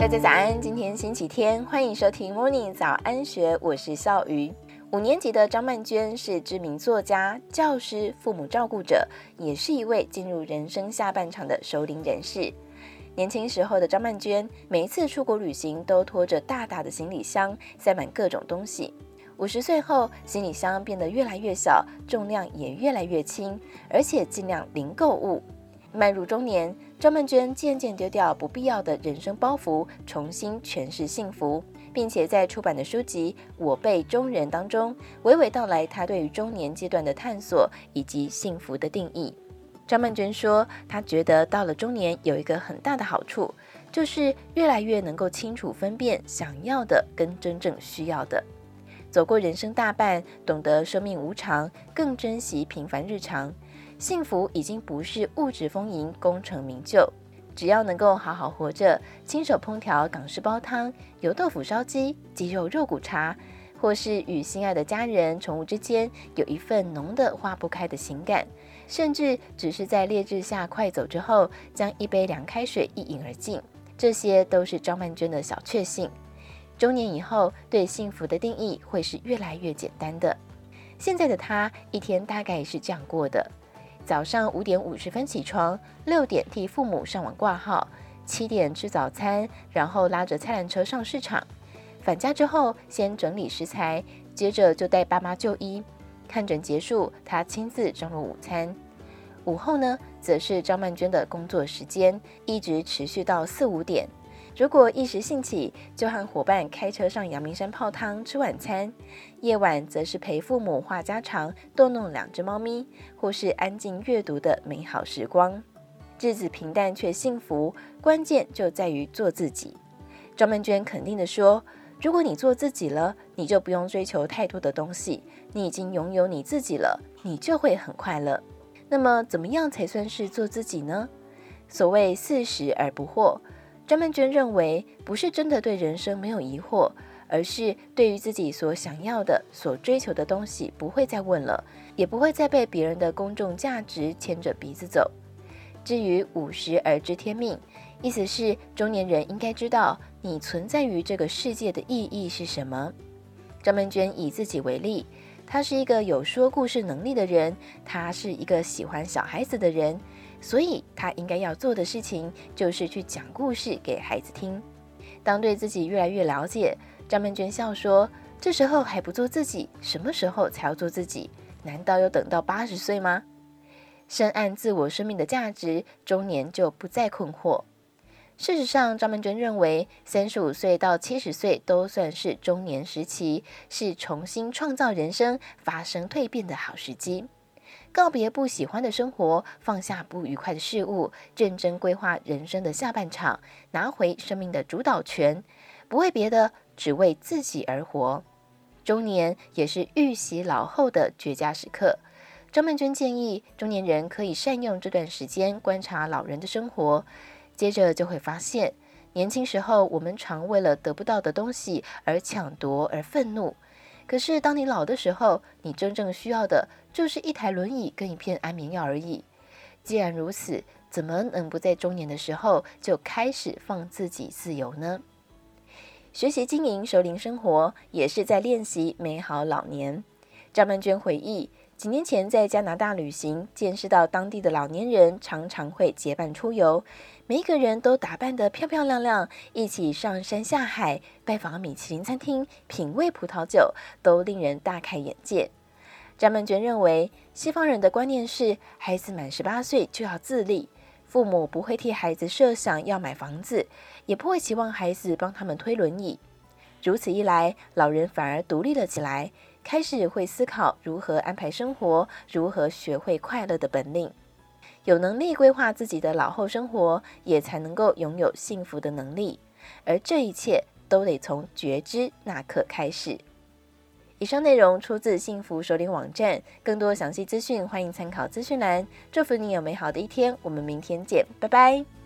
大家早安，今天星期天，欢迎收听 Morning 早安学，我是笑鱼。五年级的张曼娟是知名作家、教师、父母照顾者，也是一位进入人生下半场的熟龄人士。年轻时候的张曼娟，每一次出国旅行都拖着大大的行李箱，塞满各种东西。五十岁后，行李箱变得越来越小，重量也越来越轻，而且尽量零购物。迈入中年，张曼娟渐渐丢掉不必要的人生包袱，重新诠释幸福。并且在出版的书籍《我辈中人》当中，娓娓道来她对于中年阶段的探索以及幸福的定义。张曼娟说，她觉得到了中年有一个很大的好处，就是越来越能够清楚分辨想要的跟真正需要的。走过人生大半，懂得生命无常，更珍惜平凡日常。幸福已经不是物质丰盈、功成名就。只要能够好好活着，亲手烹调港式煲汤、油豆腐烧鸡、鸡肉肉骨茶，或是与心爱的家人、宠物之间有一份浓得化不开的情感，甚至只是在烈日下快走之后，将一杯凉开水一饮而尽，这些都是张曼娟的小确幸。中年以后，对幸福的定义会是越来越简单的。现在的她一天大概是这样过的。早上五点五十分起床，六点替父母上网挂号，七点吃早餐，然后拉着菜篮车上市场。返家之后，先整理食材，接着就带爸妈就医。看诊结束，他亲自张罗午餐。午后呢，则是张曼娟的工作时间，一直持续到四五点。如果一时兴起，就和伙伴开车上阳明山泡汤吃晚餐；夜晚则是陪父母话家常，逗弄两只猫咪，或是安静阅读的美好时光。日子平淡却幸福，关键就在于做自己。张曼娟肯定地说：“如果你做自己了，你就不用追求太多的东西，你已经拥有你自己了，你就会很快乐。那么，怎么样才算是做自己呢？所谓四十而不惑。”张曼娟认为，不是真的对人生没有疑惑，而是对于自己所想要的、所追求的东西，不会再问了，也不会再被别人的公众价值牵着鼻子走。至于五十而知天命，意思是中年人应该知道你存在于这个世界的意义是什么。张曼娟以自己为例，他是一个有说故事能力的人，他是一个喜欢小孩子的人。所以，他应该要做的事情就是去讲故事给孩子听。当对自己越来越了解，张曼娟笑说：“这时候还不做自己，什么时候才要做自己？难道要等到八十岁吗？”深谙自我生命的价值，中年就不再困惑。事实上，张曼娟认为，三十五岁到七十岁都算是中年时期，是重新创造人生、发生蜕变的好时机。告别不喜欢的生活，放下不愉快的事物，认真规划人生的下半场，拿回生命的主导权，不为别的，只为自己而活。中年也是预习老后的绝佳时刻。张曼娟建议中年人可以善用这段时间观察老人的生活，接着就会发现，年轻时候我们常为了得不到的东西而抢夺而愤怒。可是，当你老的时候，你真正需要的就是一台轮椅跟一片安眠药而已。既然如此，怎么能不在中年的时候就开始放自己自由呢？学习经营熟龄生活，也是在练习美好老年。张曼娟回忆，几年前在加拿大旅行，见识到当地的老年人常常会结伴出游。每一个人都打扮得漂漂亮亮，一起上山下海，拜访米其林餐厅，品味葡萄酒，都令人大开眼界。张曼娟认为，西方人的观念是孩子满十八岁就要自立，父母不会替孩子设想要买房子，也不会期望孩子帮他们推轮椅。如此一来，老人反而独立了起来，开始会思考如何安排生活，如何学会快乐的本领。有能力规划自己的老后生活，也才能够拥有幸福的能力。而这一切都得从觉知那刻开始。以上内容出自幸福首领网站，更多详细资讯欢迎参考资讯栏。祝福你有美好的一天，我们明天见，拜拜。